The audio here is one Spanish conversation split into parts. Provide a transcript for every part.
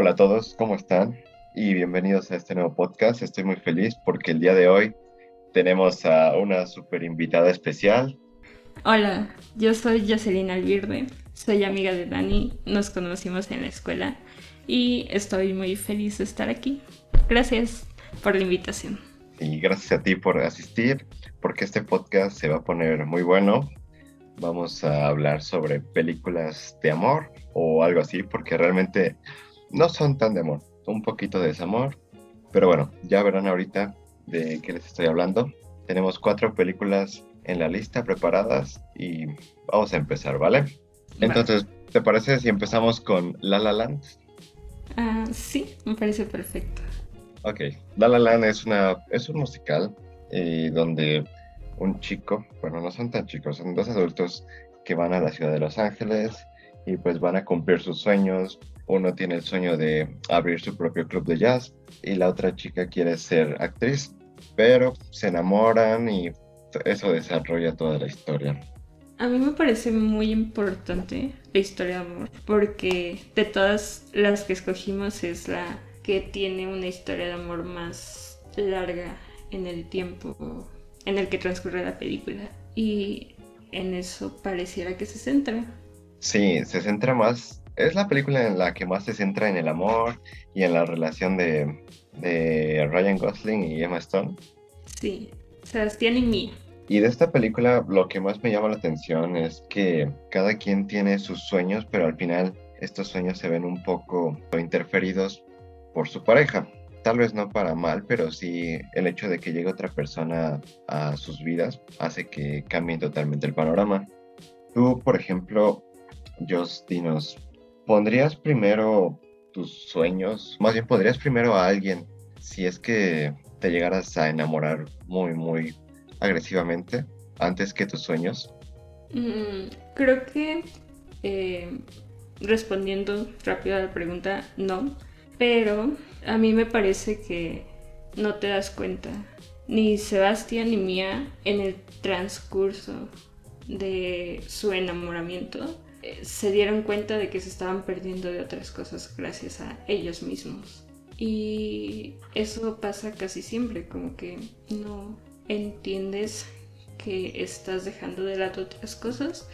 Hola a todos, ¿cómo están? Y bienvenidos a este nuevo podcast. Estoy muy feliz porque el día de hoy tenemos a una super invitada especial. Hola, yo soy Jocelyn Alvirde, soy amiga de Dani, nos conocimos en la escuela y estoy muy feliz de estar aquí. Gracias por la invitación. Y gracias a ti por asistir, porque este podcast se va a poner muy bueno. Vamos a hablar sobre películas de amor o algo así, porque realmente no son tan de amor, un poquito de desamor. Pero bueno, ya verán ahorita de qué les estoy hablando. Tenemos cuatro películas en la lista preparadas y vamos a empezar, ¿vale? Entonces, ¿te parece si empezamos con La La Land? Ah, sí, me parece perfecto. Ok, La La Land es, una, es un musical eh, donde un chico, bueno, no son tan chicos, son dos adultos que van a la ciudad de Los Ángeles y pues van a cumplir sus sueños. Uno tiene el sueño de abrir su propio club de jazz y la otra chica quiere ser actriz, pero se enamoran y eso desarrolla toda la historia. A mí me parece muy importante la historia de amor, porque de todas las que escogimos es la que tiene una historia de amor más larga en el tiempo en el que transcurre la película. Y en eso pareciera que se centra. Sí, se centra más. Es la película en la que más se centra en el amor y en la relación de, de Ryan Gosling y Emma Stone. Sí, Sebastián y Mia. Y de esta película lo que más me llama la atención es que cada quien tiene sus sueños, pero al final estos sueños se ven un poco interferidos por su pareja. Tal vez no para mal, pero sí el hecho de que llegue otra persona a sus vidas hace que cambien totalmente el panorama. Tú, por ejemplo, Justinos, ¿pondrías primero tus sueños? Más bien, ¿podrías primero a alguien si es que te llegaras a enamorar muy, muy agresivamente antes que tus sueños? Mm, creo que eh, respondiendo rápido a la pregunta, no. Pero a mí me parece que no te das cuenta. Ni Sebastián ni Mía en el transcurso de su enamoramiento se dieron cuenta de que se estaban perdiendo de otras cosas gracias a ellos mismos. Y eso pasa casi siempre, como que no entiendes que estás dejando de lado otras cosas.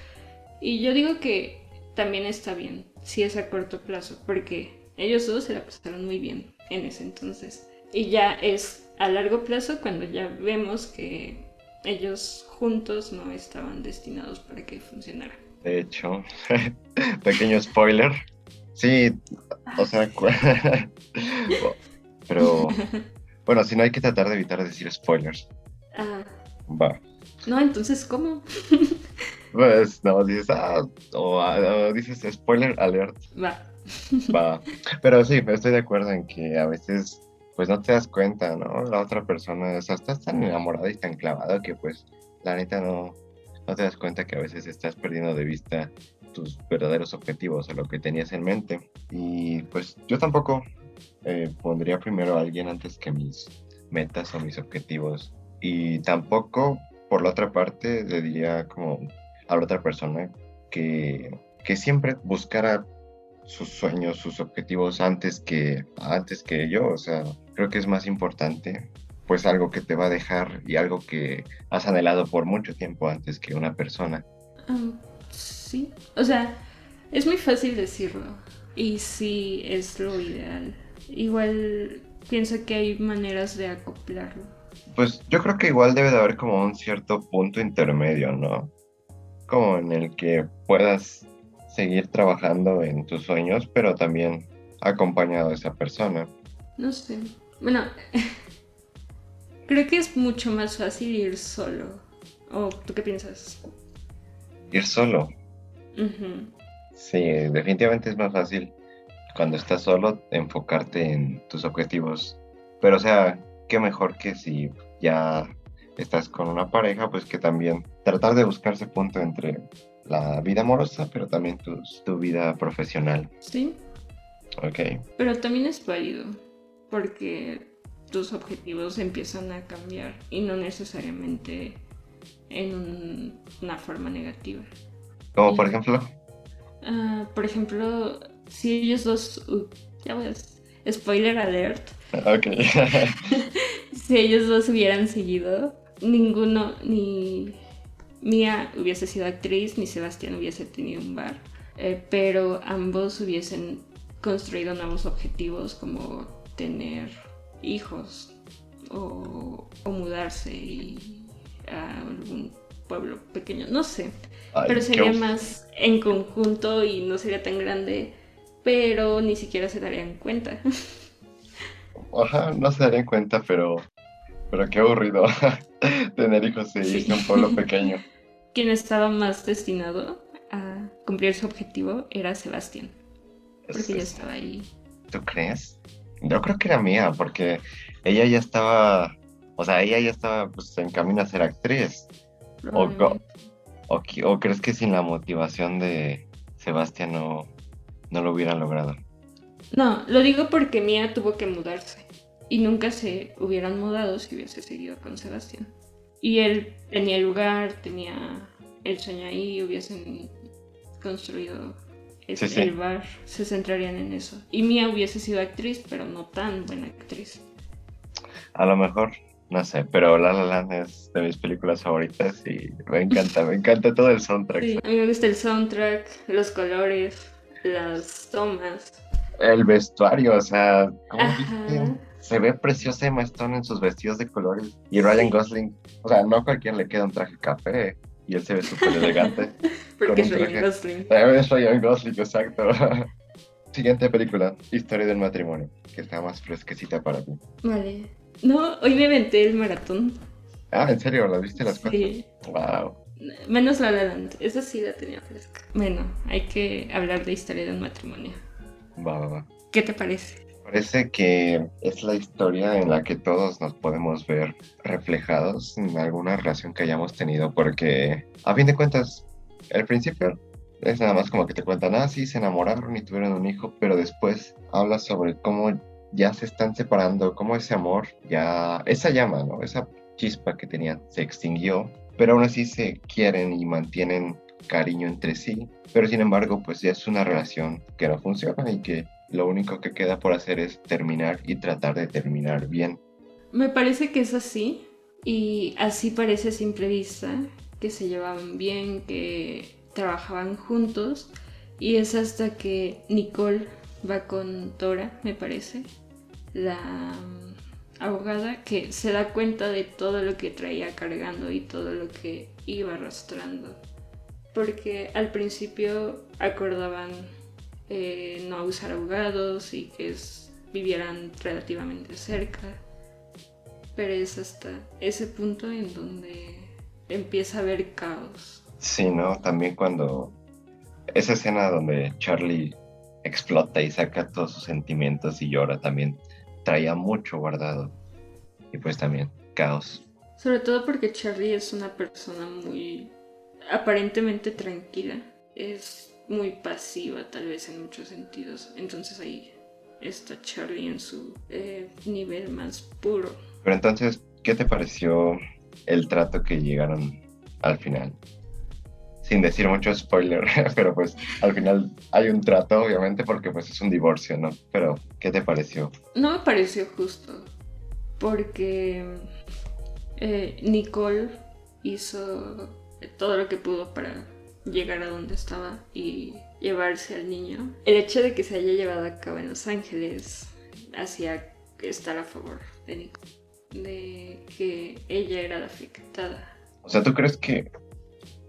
Y yo digo que también está bien, si es a corto plazo, porque ellos dos se la pasaron muy bien en ese entonces. Y ya es a largo plazo cuando ya vemos que ellos juntos no estaban destinados para que funcionara. De hecho, pequeño spoiler. Sí, o sea, pero bueno, si no hay que tratar de evitar decir spoilers. Ah. Va. No, entonces, ¿cómo? pues no, dices, ah, o, o dices spoiler alert. Va. Va. Pero sí, estoy de acuerdo en que a veces pues no te das cuenta, ¿no? La otra persona, o sea, estás tan enamorada y tan clavado que pues la neta no, no te das cuenta que a veces estás perdiendo de vista tus verdaderos objetivos o lo que tenías en mente. Y pues yo tampoco eh, pondría primero a alguien antes que mis metas o mis objetivos. Y tampoco, por la otra parte, le diría como a la otra persona que, que siempre buscara sus sueños, sus objetivos antes que, antes que yo. O sea, creo que es más importante pues algo que te va a dejar y algo que has anhelado por mucho tiempo antes que una persona. Sí, o sea, es muy fácil decirlo y sí es lo ideal. Igual pienso que hay maneras de acoplarlo. Pues yo creo que igual debe de haber como un cierto punto intermedio, ¿no? Como en el que puedas seguir trabajando en tus sueños, pero también acompañado de esa persona. No sé. Bueno, creo que es mucho más fácil ir solo. ¿O tú qué piensas? Ir solo. Sí, definitivamente es más fácil cuando estás solo enfocarte en tus objetivos. Pero o sea, qué mejor que si ya estás con una pareja, pues que también tratar de buscar ese punto entre la vida amorosa, pero también tu, tu vida profesional. Sí. Ok. Pero también es válido, porque tus objetivos empiezan a cambiar y no necesariamente en una forma negativa. Como por ejemplo. Uh, por ejemplo, si ellos dos ya ves, spoiler alert. Ok. si ellos dos hubieran seguido, ninguno, ni Mía hubiese sido actriz, ni Sebastián hubiese tenido un bar, eh, pero ambos hubiesen construido nuevos objetivos como tener hijos o, mudarse a algún pueblo pequeño, no sé. pero sería más en conjunto y no sería tan grande, pero ni siquiera se darían cuenta. Ajá, no se darían cuenta, pero, pero qué aburrido tener hijos y un pueblo pequeño quien estaba más destinado a cumplir su objetivo era Sebastián. Porque ya estaba ahí. ¿Tú crees? Yo creo que era mía, porque ella ya estaba, o sea, ella ya estaba pues, en camino a ser actriz. O, o, crees que sin la motivación de Sebastián no, no lo hubieran logrado? No, lo digo porque Mía tuvo que mudarse y nunca se hubieran mudado si hubiese seguido con Sebastián. Y él tenía el lugar, tenía el sueño ahí, hubiesen construido el bar, se centrarían en eso. Y Mia hubiese sido actriz, pero no tan buena actriz. A lo mejor, no sé, pero La La Land es de mis películas favoritas y me encanta, me encanta todo el soundtrack. a mí me gusta el soundtrack, los colores, las tomas. El vestuario, o sea, ¿cómo se ve preciosa Emma Stone en sus vestidos de colores. Y Ryan Gosling, o sea, no a cualquiera le queda un traje café. Y él se ve súper elegante. Porque es Ryan Gosling. Es Ryan Gosling, exacto. Siguiente película, Historia del matrimonio, que está más fresquecita para ti. Vale. No, hoy me aventé el maratón. Ah, ¿en serio? ¿La viste las cuatro? Sí. Wow. Menos La La Land, esa sí la tenía fresca. Bueno, hay que hablar de Historia del matrimonio. Va, va, va. ¿Qué te parece? Parece que es la historia en la que todos nos podemos ver reflejados en alguna relación que hayamos tenido, porque a fin de cuentas, el principio es nada más como que te cuentan, ah, sí, se enamoraron y tuvieron un hijo, pero después habla sobre cómo ya se están separando, cómo ese amor, ya, esa llama, ¿no? Esa chispa que tenían se extinguió, pero aún así se quieren y mantienen cariño entre sí, pero sin embargo, pues ya es una relación que no funciona y que lo único que queda por hacer es terminar y tratar de terminar bien. Me parece que es así y así parece a simple vista que se llevaban bien, que trabajaban juntos y es hasta que Nicole va con Tora, me parece, la mm, abogada, que se da cuenta de todo lo que traía cargando y todo lo que iba arrastrando. Porque al principio acordaban eh, no usar abogados y que vivieran relativamente cerca. Pero es hasta ese punto en donde empieza a haber caos. Sí, ¿no? También cuando esa escena donde Charlie explota y saca todos sus sentimientos y llora también traía mucho guardado. Y pues también caos. Sobre todo porque Charlie es una persona muy aparentemente tranquila. Es muy pasiva tal vez en muchos sentidos. Entonces ahí está Charlie en su eh, nivel más puro. Pero entonces, ¿qué te pareció el trato que llegaron al final? Sin decir mucho spoiler, pero pues al final hay un trato, obviamente, porque pues es un divorcio, ¿no? Pero, ¿qué te pareció? No me pareció justo, porque eh, Nicole hizo todo lo que pudo para llegar a donde estaba y llevarse al niño. El hecho de que se haya llevado a cabo en Los Ángeles hacía estar a favor de Nico, de que ella era la afectada. O sea, ¿tú crees que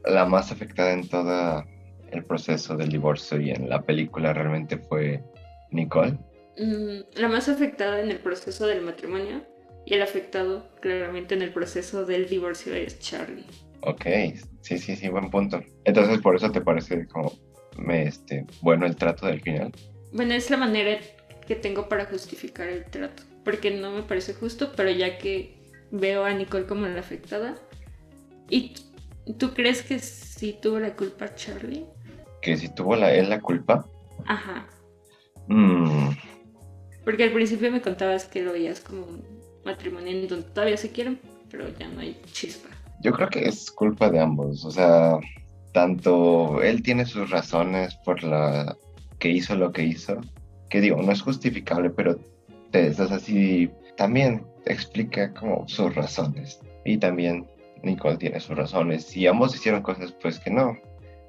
la más afectada en todo el proceso del divorcio y en la película realmente fue Nicole? Mm, la más afectada en el proceso del matrimonio y el afectado claramente en el proceso del divorcio es Charlie. Ok, sí, sí, sí, buen punto. Entonces, por eso te parece como me, este, bueno el trato del final. Bueno, es la manera que tengo para justificar el trato, porque no me parece justo, pero ya que veo a Nicole como la afectada, ¿y tú crees que sí tuvo la culpa Charlie? ¿Que si tuvo la, él la culpa? Ajá. Mm. Porque al principio me contabas que lo veías como un matrimonio en donde todavía se quieren, pero ya no hay chispa. Yo creo que es culpa de ambos, o sea, tanto él tiene sus razones por la que hizo lo que hizo, que digo, no es justificable, pero te, es así, también explica como sus razones. Y también Nicole tiene sus razones. Y ambos hicieron cosas pues que no,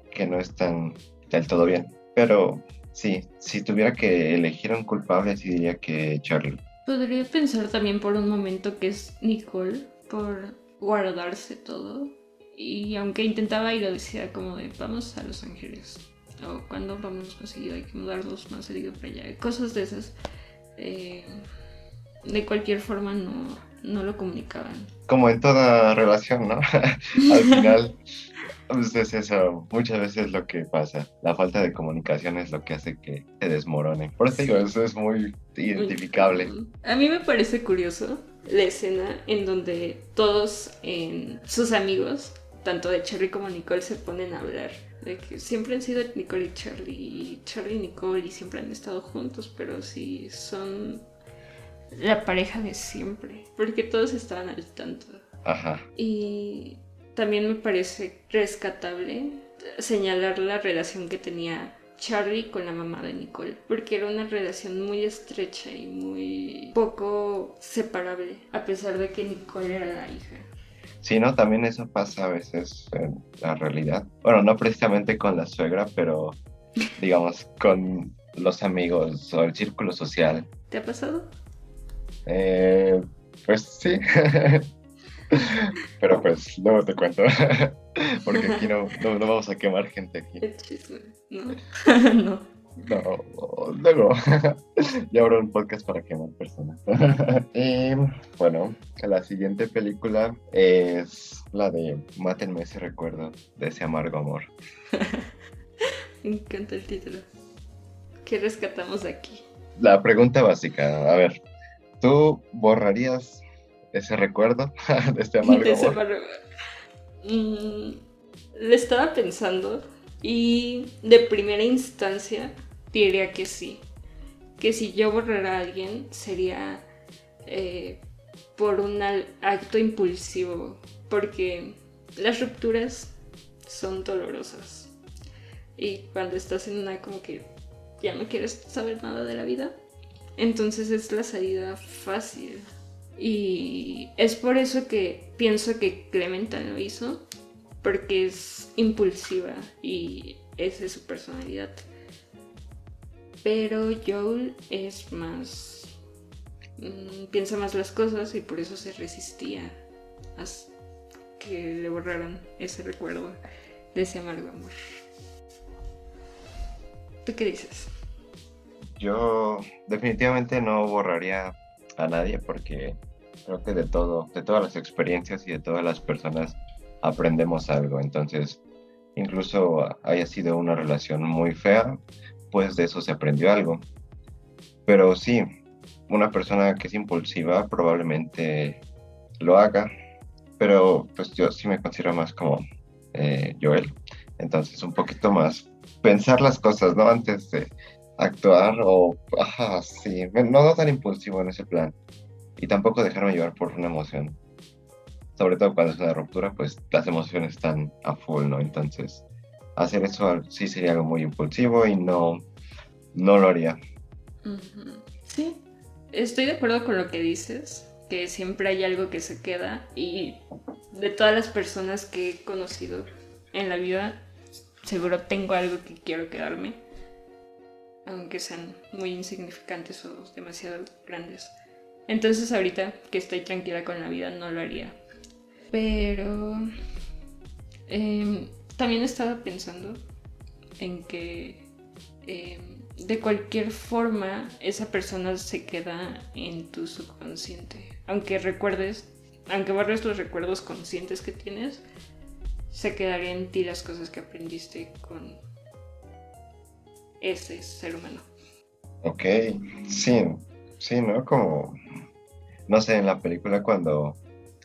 que no están del todo bien. Pero sí, si tuviera que elegir un culpable, sí diría que Charlie. Podría pensar también por un momento que es Nicole, por guardarse todo. Y aunque intentaba ir, decía como de vamos a Los Ángeles. O cuando vamos más seguido hay que mudarnos más seguido para allá. Cosas de esas. Eh, de cualquier forma no, no lo comunicaban. Como en toda relación, ¿no? Al final, pues es eso, muchas veces lo que pasa. La falta de comunicación es lo que hace que se desmorone. Por eso digo, eso es muy identificable. A mí me parece curioso la escena en donde todos en sus amigos, tanto de Charlie como Nicole, se ponen a hablar. De que siempre han sido Nicole y Charlie, y Charlie y Nicole, y siempre han estado juntos, pero sí son la pareja de siempre, porque todos estaban al tanto. Ajá. Y también me parece rescatable señalar la relación que tenía Charlie con la mamá de Nicole, porque era una relación muy estrecha y muy poco separable, a pesar de que Nicole era la hija. Sí, no, también eso pasa a veces en la realidad. Bueno, no precisamente con la suegra, pero digamos con los amigos o el círculo social. ¿Te ha pasado? Eh, pues sí. Pero pues luego te cuento. Porque aquí no, no, vamos a quemar gente aquí. No. no. No, luego ya habrá un podcast para quemar personas. y bueno, la siguiente película es la de Mátenme ese recuerdo de ese amargo amor. Me encanta el título. ¿Qué rescatamos aquí? La pregunta básica, a ver, ¿Tú borrarías ese recuerdo de este amargo amor? Mm, le estaba pensando y de primera instancia diría que sí. Que si yo borrara a alguien sería eh, por un acto impulsivo. Porque las rupturas son dolorosas. Y cuando estás en una como que ya no quieres saber nada de la vida, entonces es la salida fácil. Y es por eso que pienso que Clementine lo hizo, porque es impulsiva y esa es su personalidad. Pero Joel es más... Mm, piensa más las cosas y por eso se resistía a que le borraran ese recuerdo de ese amargo amor. ¿Tú qué dices? Yo definitivamente no borraría a nadie porque creo que de todo, de todas las experiencias y de todas las personas aprendemos algo. Entonces, incluso haya sido una relación muy fea, pues de eso se aprendió algo. Pero sí, una persona que es impulsiva probablemente lo haga, pero pues yo sí me considero más como eh, Joel. Entonces, un poquito más pensar las cosas, ¿no? Antes de actuar o, ajá, sí, no, tan impulsivo en ese plan. Y tampoco dejarme llevar por una emoción. Sobre todo cuando es una ruptura, pues las emociones están a full, ¿no? Entonces, hacer eso sí sería algo muy impulsivo y no, no lo haría. Sí, estoy de acuerdo con lo que dices, que siempre hay algo que se queda y de todas las personas que he conocido en la vida, seguro tengo algo que quiero quedarme aunque sean muy insignificantes o demasiado grandes. Entonces ahorita que estoy tranquila con la vida no lo haría. Pero em, también estaba pensando en que em, de cualquier forma esa persona se queda en tu subconsciente. Aunque recuerdes, aunque borres los recuerdos conscientes que tienes, se quedarían en ti las cosas que aprendiste con ese ser humano. Ok, sí, sí, ¿no? Como, no sé, en la película cuando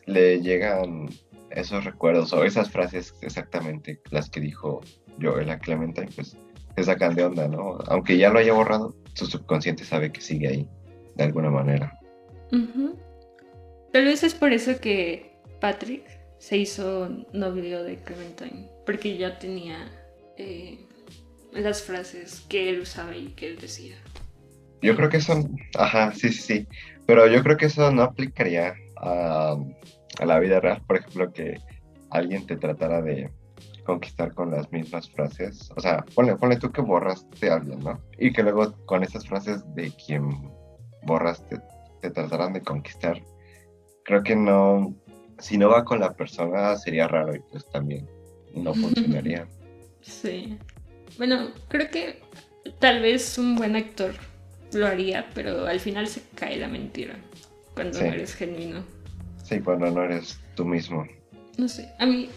le llegan esos recuerdos o esas frases exactamente las que dijo Joel a Clementine, pues se sacan de onda, ¿no? Aunque ya lo haya borrado, su subconsciente sabe que sigue ahí, de alguna manera. Tal vez es por eso que Patrick se hizo novio de Clementine, porque ya tenía eh, las frases que él usaba y que él decía. Yo creo que eso, ajá, sí, sí, sí, pero yo creo que eso no aplicaría a, a la vida real, por ejemplo, que alguien te tratara de conquistar con las mismas frases. O sea, ponle, ponle tú que borraste a alguien, ¿no? Y que luego con esas frases de quien borraste te tratarán de conquistar. Creo que no, si no va con la persona sería raro y pues también no funcionaría. Sí. Bueno, creo que tal vez un buen actor lo haría, pero al final se cae la mentira cuando no eres genuino. Sí, cuando no eres tú mismo. No sé, a mí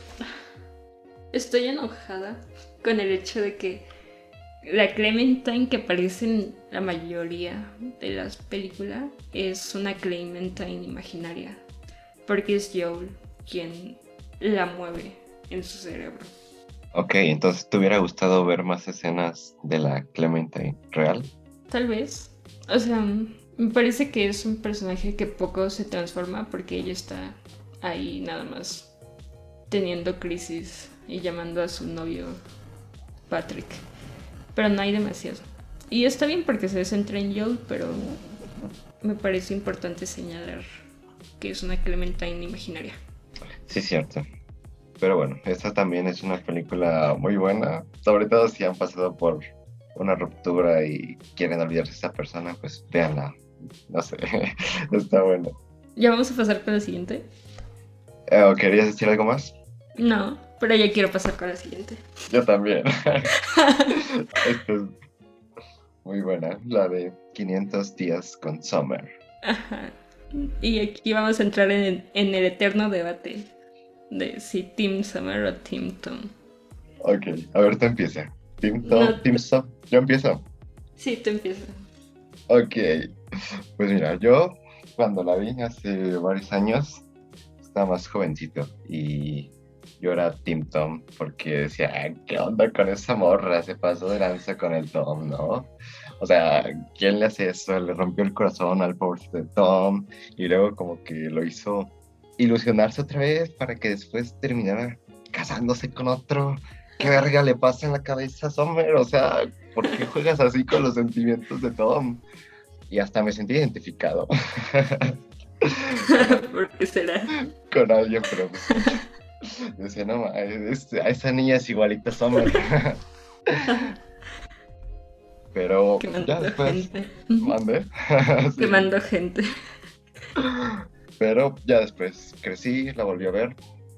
estoy enojada con el hecho de que la Clementine que aparece en la mayoría de las películas es una Clementine imaginaria, porque es Joel quien la mueve en su cerebro. Ok, entonces ¿te hubiera gustado ver más escenas de la Clementine real? Tal vez. O sea, me parece que es un personaje que poco se transforma porque ella está ahí nada más teniendo crisis y llamando a su novio Patrick. Pero no hay demasiado. Y está bien porque se centra en Joel, pero me parece importante señalar que es una Clementine imaginaria. Sí, cierto. Pero bueno, esta también es una película muy buena, sobre todo si han pasado por una ruptura y quieren olvidarse de esa persona, pues véanla. No sé, está bueno. ¿Ya vamos a pasar con la siguiente? Eh, ¿O querías decir algo más? No, pero ya quiero pasar con la siguiente. Yo también. Esta es muy buena, la de 500 días con Summer. Ajá. Y aquí vamos a entrar en, el eterno debate de si Team Summer o Team Tom. Ok, a ver, tú empieza. Team Tom, Team. ¿Yo empiezo? Sí, tú empiezas. Ok, pues mira, yo cuando la vi hace varios años estaba más jovencito y yo era Team Tom porque decía, ¿qué onda con esa morra? Se pasó de lanza con el Tom, ¿no? O sea, ¿quién le hace eso? Le rompió el corazón al pobre de Tom y luego como que lo hizo ilusionarse otra vez para que después terminara casándose con otro. ¿Qué verga le pasa en la cabeza a Summer? O sea, ¿por qué juegas así con los sentimientos de Tom? Y hasta me sentí identificado. ¿Por qué será? Con alguien, pero Decía, no, a esa niña es igualita a Summer. Pero ya después. Gente. Mande. sí. mando gente. Pero ya después crecí, la volví a ver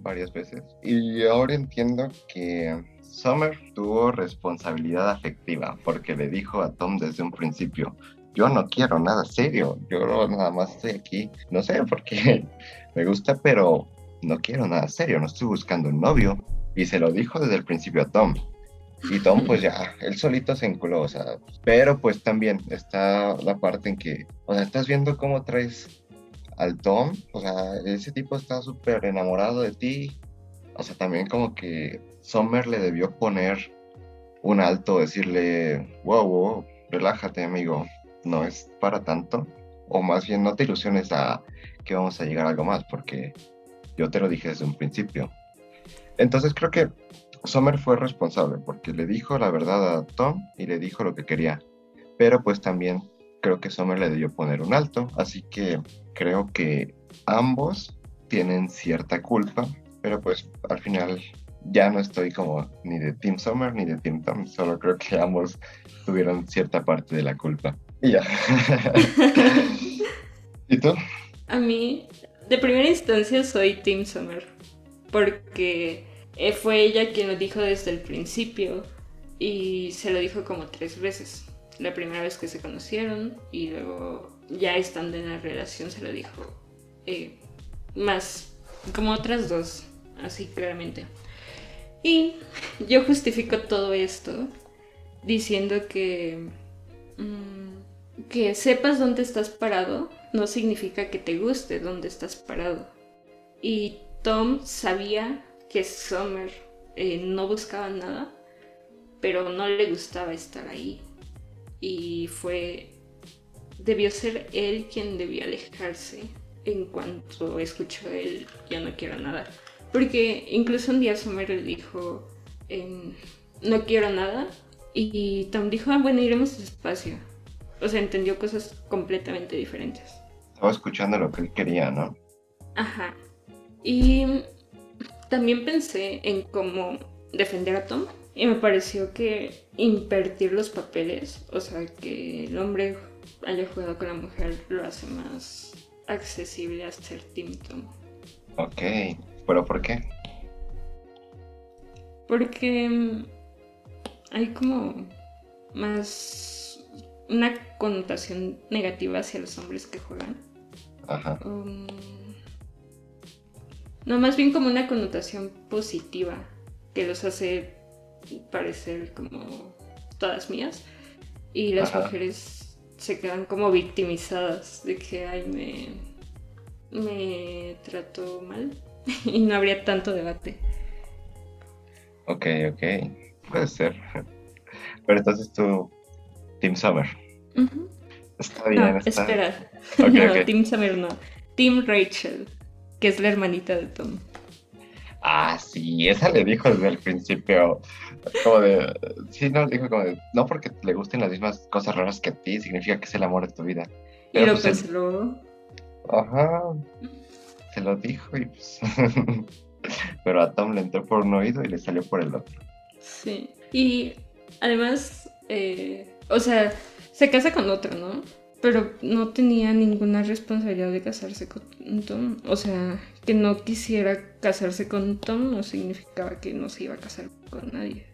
varias veces. Y ahora entiendo que Summer tuvo responsabilidad afectiva porque le dijo a Tom desde un principio, yo no quiero nada serio, yo nada más estoy aquí, no sé, porque me gusta, pero no quiero nada serio, no estoy buscando un novio. Y se lo dijo desde el principio a Tom. Y Tom, pues ya, él solito se enculó, o sea, pero pues también está la parte en que, o sea, estás viendo cómo traes al Tom, o sea, ese tipo está súper enamorado de ti, o sea, también como que Summer le debió poner un alto, decirle, wow, wow, relájate amigo, no es para tanto, o más bien no te ilusiones a que vamos a llegar a algo más, porque yo te lo dije desde un principio. Entonces creo que Summer fue responsable porque le dijo la verdad a Tom y le dijo lo que quería. Pero pues también creo que Summer le debió poner un alto. Así que creo que ambos tienen cierta culpa. Pero pues al final ya no estoy como ni de Team Summer ni de Team Tom. Solo creo que ambos tuvieron cierta parte de la culpa. Y ya. ¿Y tú? A mí de primera instancia soy Tim Summer, porque eh, fue ella quien lo dijo desde el principio y se lo dijo como tres veces. La primera vez que se conocieron y luego ya estando en la relación se lo dijo eh, más, como otras dos, así claramente. Y yo justifico todo esto diciendo que... Mm, que sepas dónde estás parado no significa que te guste dónde estás parado. Y Tom sabía que Summer eh, no buscaba nada, pero no le gustaba estar ahí. Y fue... Debió ser él quien debía alejarse en cuanto escuchó él, ya no quiero nada. Porque incluso un día Summer le dijo, em, no quiero nada. Y Tom dijo, ah, bueno, iremos despacio o sea, entendió cosas completamente diferentes. Estaba escuchando lo que él quería, ¿no? Ajá. Y también pensé en cómo defender a Tom. Y me pareció que invertir los papeles, o sea, que el hombre haya jugado con la mujer, lo hace más accesible a ser Tim Tom. Ok, pero ¿por qué? Porque mm, hay como más una connotación negativa hacia los hombres que juegan. Ajá. Um, no, más bien como una connotación positiva que los hace parecer como todas mías. Y las Ajá. mujeres se quedan como victimizadas de que, ay, me, me trato mal. y no habría tanto debate. Ok, ok. Puede ser. Pero entonces tú, Team Summer. Está bien, No, está. espera. No, ok. Tim Summer no. Tim Rachel, que es la hermanita de Tom. Ah, sí, esa le dijo desde el principio. Como de. Sí, no, dijo como de. No porque le gusten las mismas cosas raras que a ti, significa que es el amor de tu vida. Y Pero lo pues él- canceló. Ajá. Se lo dijo y pues. Pero a Tom le entró por un oído y le salió por el otro. Sí. Y además, eh, o sea, se casa con otro, ¿no? Pero no tenía ninguna responsabilidad de casarse con Tom. O sea, que no quisiera casarse con Tom no significaba que no se iba a casar con nadie.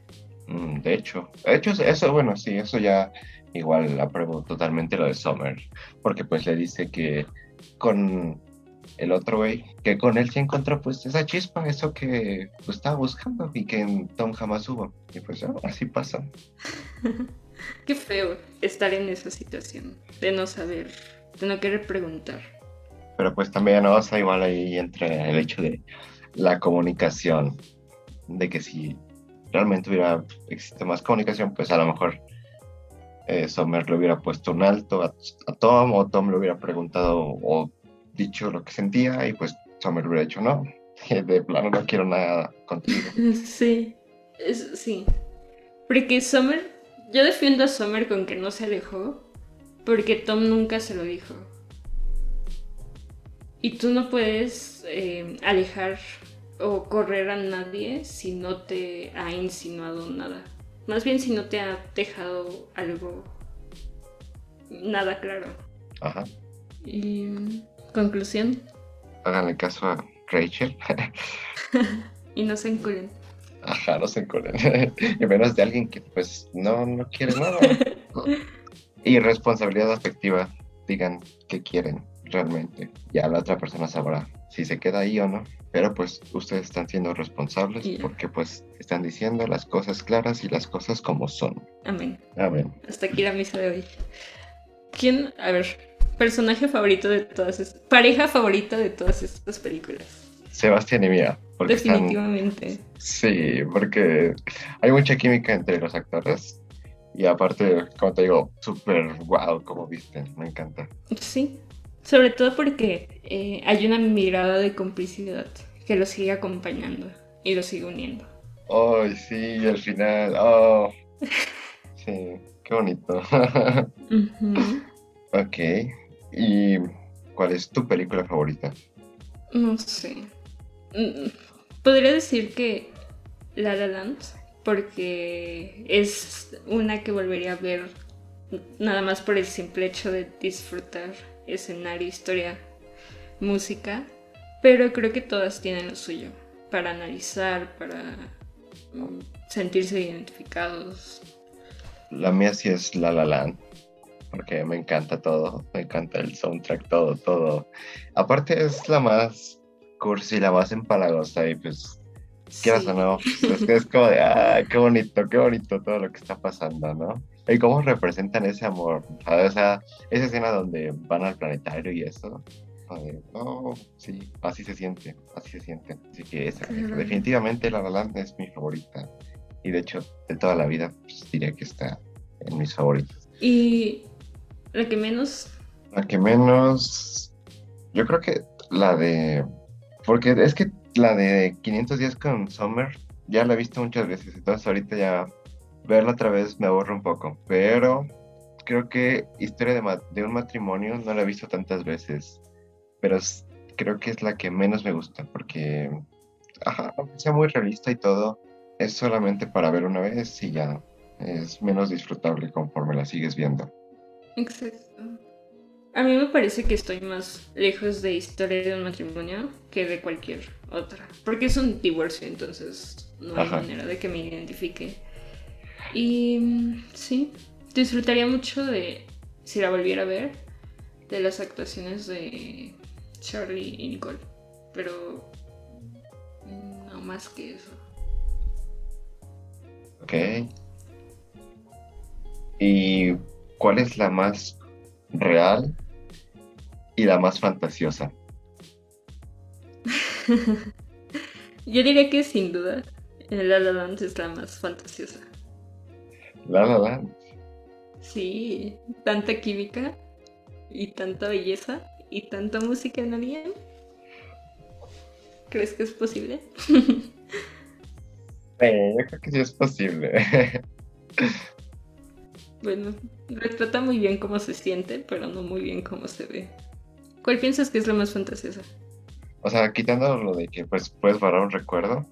Mm, de hecho, de hecho, eso, bueno, sí, eso ya igual apruebo totalmente lo de Summer. Porque pues le dice que con el otro güey, que con él se encontró pues esa chispa, eso que pues, estaba buscando y que en Tom jamás hubo. Y pues ah, así pasa. Qué feo estar en esa situación, de no saber, de no querer preguntar. Pero pues también, ¿no? O sea, igual ahí entra el hecho de la comunicación, de que si realmente hubiera existido más comunicación, pues a lo mejor eh, Summer le hubiera puesto un alto a, a Tom, o Tom le hubiera preguntado o dicho lo que sentía, y pues Summer hubiera dicho no, de plano no quiero nada contigo. Sí, es- sí. Porque Summer, yo defiendo a Summer con que no se alejó, porque Tom nunca se lo dijo. Y tú no puedes eh, alejar o correr a nadie si no te ha insinuado nada. Más bien si no te ha dejado algo nada claro. Ajá. Y conclusión, Háganle caso a Rachel. y no se enculen. Ajá, no se encuentren. y menos de alguien que pues no, no quiere nada. Y responsabilidad afectiva. Digan qué quieren realmente. Ya la otra persona sabrá si se queda ahí o no. Pero pues ustedes están siendo responsables porque pues están diciendo las cosas claras y las cosas como son. Amén. Amén. Hasta aquí la misa de hoy. ¿Quién, a ver, personaje favorito de todas estas, pareja favorita de todas estas películas? Sebastián y Mía. Porque están- Definitivamente. Sí, porque hay mucha química entre los actores. Y aparte, como te digo, súper wow, como viste, me encanta. Sí. Sobre todo porque eh, hay una mirada de complicidad que lo sigue acompañando y lo sigue uniendo. Ay, sí, y al final, oh, sí, qué bonito. Ujú. ok, ¿y cuál es tu película favorita? No sé. Mm, Podría decir que La La Land, porque es una que volvería a ver nada más por el simple hecho de disfrutar escenario, historia, música. Pero creo que todas tienen lo suyo para analizar, para mm, sentirse identificados. La mía sí es La La Land, porque me encanta todo, me encanta el soundtrack, todo, todo. Aparte es la más cursi, la más empalagosa y pues quieras Sí. o no, pues, es, como de, ah, qué bonito, qué bonito todo lo que está pasando, ¿no? Y cómo representan ese amor, ¿sabes? Esa, esa escena donde van al planetario y eso, no, sí, así se siente, así se siente. Así que esa, definitivamente La La Land es mi favorita. Y de hecho, de toda la vida, pues, diría que está en mis favoritos. Y la que menos La que menos, yo creo que la de, porque es que la de 500 días con Summer ya la he visto muchas veces, entonces ahorita ya verla otra vez me aburre un poco, pero creo que historia de, de, un matrimonio no la he visto tantas veces, pero creo que es la que menos me gusta porque, ajá, aunque sea muy realista y todo, es solamente para ver una vez y ya es menos disfrutable conforme la sigues viendo. Exacto. A mí me parece que estoy más lejos de historia de un matrimonio que de cualquier otra. Porque es un divorcio, entonces no hay manera de que me identifique. Y sí, disfrutaría mucho de, si la volviera a ver, de las actuaciones de Charlie y Nicole. Pero no más que eso. Ok. ¿Y cuál es la más real y la más fantasiosa? Yo diría que sin duda La La Land es la más fantasiosa. La La Land. Sí, tanta química y tanta belleza y tanta música en alguien. ¿Crees que es posible? sí, yo creo que sí es posible. bueno, retrata muy bien cómo se siente, pero no muy bien cómo se ve. ¿Cuál piensas que es la más fantasiosa? O sea, quitando lo de que pues puedes borrar un recuerdo.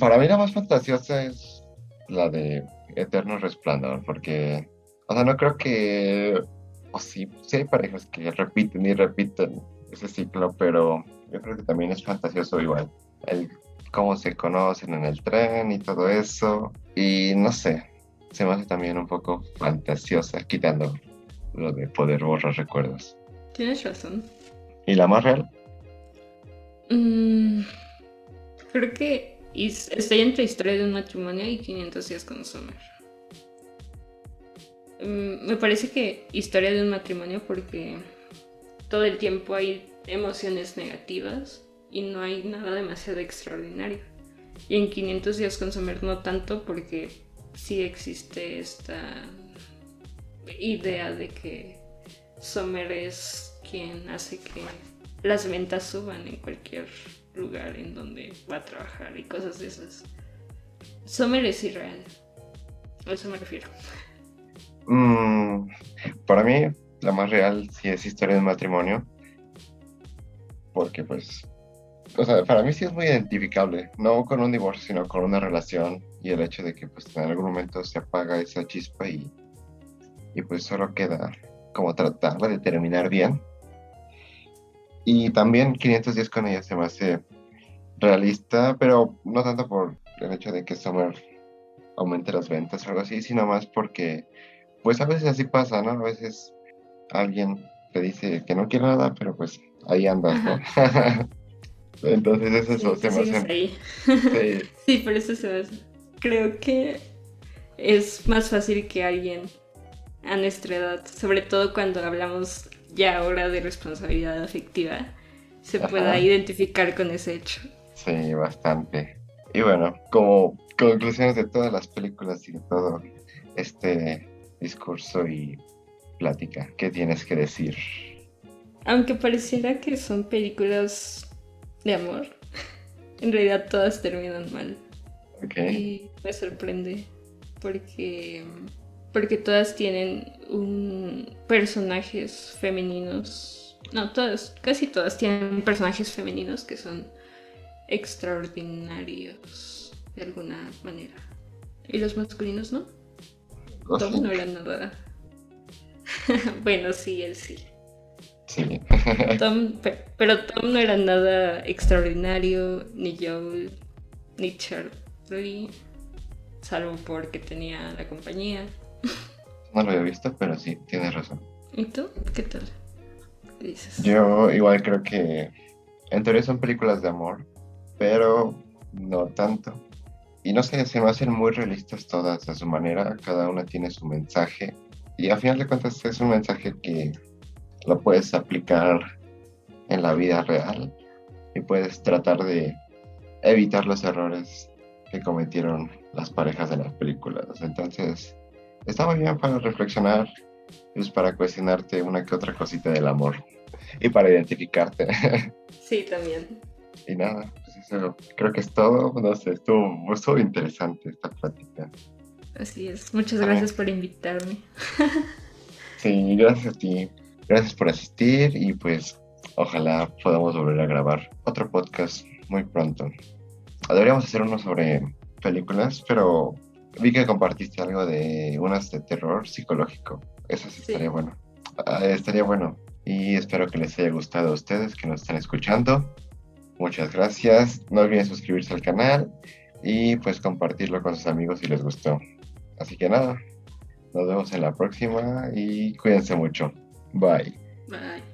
para mí la más fantasiosa es la de Eterno Resplandor, porque, o sea, no creo que, o sí, sí hay parejas que repiten y repiten ese ciclo, pero yo creo que también es fantasioso igual. El cómo se conocen en el tren y todo eso. Y no sé, se me hace también un poco fantasiosa, quitando lo de poder borrar recuerdos. Tienes razón. ¿Y la más real? Mm, creo que estoy entre Historia de un matrimonio y 500 días con Summer. Mm, me parece que Historia de un matrimonio porque todo el tiempo hay emociones negativas y no hay nada demasiado extraordinario. Y en 500 días con Summer no tanto porque sí existe esta idea de que Sommer es quien hace que las ventas suban en cualquier lugar en donde va a trabajar y cosas de esas. Sommer es irreal. A eso me refiero. Mm, para mí, la más real sí es historia de matrimonio. Porque pues o sea, para mí sí es muy identificable, no con un divorcio, sino con una relación y el hecho de que pues en algún momento se apaga esa chispa y, y pues solo queda como tratar de terminar bien. Y también 510 con ella se me hace realista, pero no tanto por el hecho de que Summer aumente las ventas o algo así, sino más porque pues a veces así pasa, ¿no? A veces alguien te dice que no quiere nada, pero pues ahí andas, ¿no? Entonces es eso, se me hace. Ahí. Sí. por eso se me hace. Creo que es más fácil que alguien a nuestra edad, sobre todo cuando hablamos ya ahora de responsabilidad afectiva, se pueda identificar con ese hecho. Sí, bastante. Y bueno, como conclusiones de todas las películas y de todo este discurso y plática, ¿qué tienes que decir? Aunque pareciera que son películas de amor. En realidad todas terminan mal. Y me sorprende porque porque todas tienen un personajes femeninos. No, todas, casi todas tienen personajes femeninos que son extraordinarios de alguna manera. Y los masculinos no. Tom no era nada. bueno, sí, él sí. Tom, pero Tom no era nada extraordinario, ni Joel, ni Charlie, salvo porque tenía la compañía. No lo había visto, pero sí, tienes razón. ¿Y tú? ¿Qué tal? dices? Yo igual creo que en teoría son películas de amor, pero no tanto. Y no sé, se me hacen muy realistas todas a su manera, cada una tiene su mensaje. Y a final de cuentas es un mensaje que lo puedes aplicar en la vida real y puedes tratar de evitar los errores que cometieron las parejas de las películas. Entonces, está muy bien para reflexionar, es para cuestionarte una que otra cosita del amor y para identificarte. Sí, también. Y nada, pues eso creo que es todo. No sé, estuvo, estuvo interesante esta plática. Así es. Muchas gracias por invitarme. sí, gracias a ti. Gracias por asistir y pues ojalá podamos volver a grabar otro podcast muy pronto. Deberíamos hacer uno sobre películas, pero vi que compartiste algo de unas de terror psicológico. Eso sí, estaría bueno. Ah, estaría bueno. Y espero que les haya gustado a ustedes que nos están escuchando. Muchas gracias. No olviden suscribirse al canal y pues compartirlo con sus amigos si les gustó. Así que nada, nos vemos en la próxima y cuídense mucho. Bye. Bye.